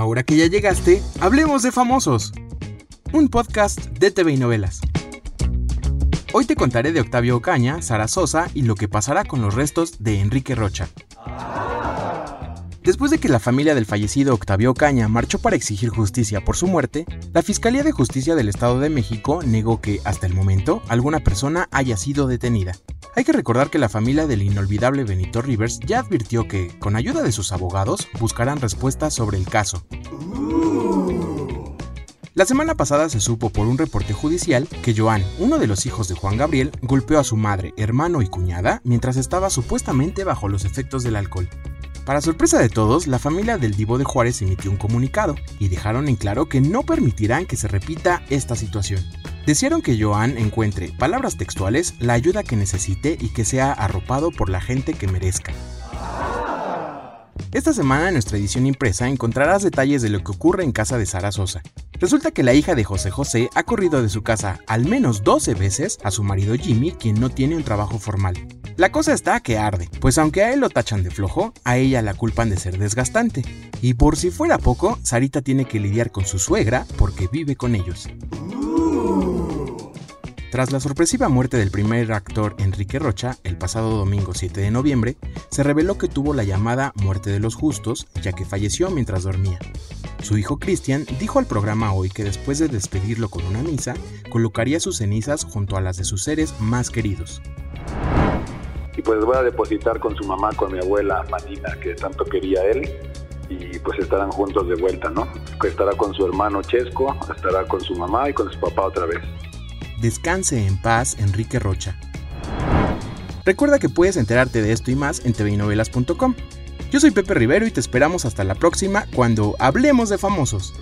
Ahora que ya llegaste, hablemos de famosos. Un podcast de TV y novelas. Hoy te contaré de Octavio Ocaña, Sara Sosa y lo que pasará con los restos de Enrique Rocha. Después de que la familia del fallecido Octavio Ocaña marchó para exigir justicia por su muerte, la Fiscalía de Justicia del Estado de México negó que, hasta el momento, alguna persona haya sido detenida. Hay que recordar que la familia del inolvidable Benito Rivers ya advirtió que, con ayuda de sus abogados, buscarán respuestas sobre el caso. La semana pasada se supo por un reporte judicial que Joan, uno de los hijos de Juan Gabriel, golpeó a su madre, hermano y cuñada mientras estaba supuestamente bajo los efectos del alcohol. Para sorpresa de todos, la familia del Divo de Juárez emitió un comunicado y dejaron en claro que no permitirán que se repita esta situación. Desearon que Joan encuentre, palabras textuales, la ayuda que necesite y que sea arropado por la gente que merezca. Esta semana en nuestra edición impresa encontrarás detalles de lo que ocurre en casa de Sara Sosa. Resulta que la hija de José José ha corrido de su casa al menos 12 veces a su marido Jimmy, quien no tiene un trabajo formal. La cosa está que arde, pues aunque a él lo tachan de flojo, a ella la culpan de ser desgastante. Y por si fuera poco, Sarita tiene que lidiar con su suegra porque vive con ellos. Tras la sorpresiva muerte del primer actor Enrique Rocha, el pasado domingo 7 de noviembre, se reveló que tuvo la llamada muerte de los justos, ya que falleció mientras dormía. Su hijo Cristian dijo al programa hoy que después de despedirlo con una misa, colocaría sus cenizas junto a las de sus seres más queridos. Y pues voy a depositar con su mamá, con mi abuela Manina, que tanto quería él, y pues estarán juntos de vuelta, ¿no? Estará con su hermano Chesco, estará con su mamá y con su papá otra vez. Descanse en paz, Enrique Rocha. Recuerda que puedes enterarte de esto y más en tvinovelas.com. Yo soy Pepe Rivero y te esperamos hasta la próxima cuando hablemos de famosos.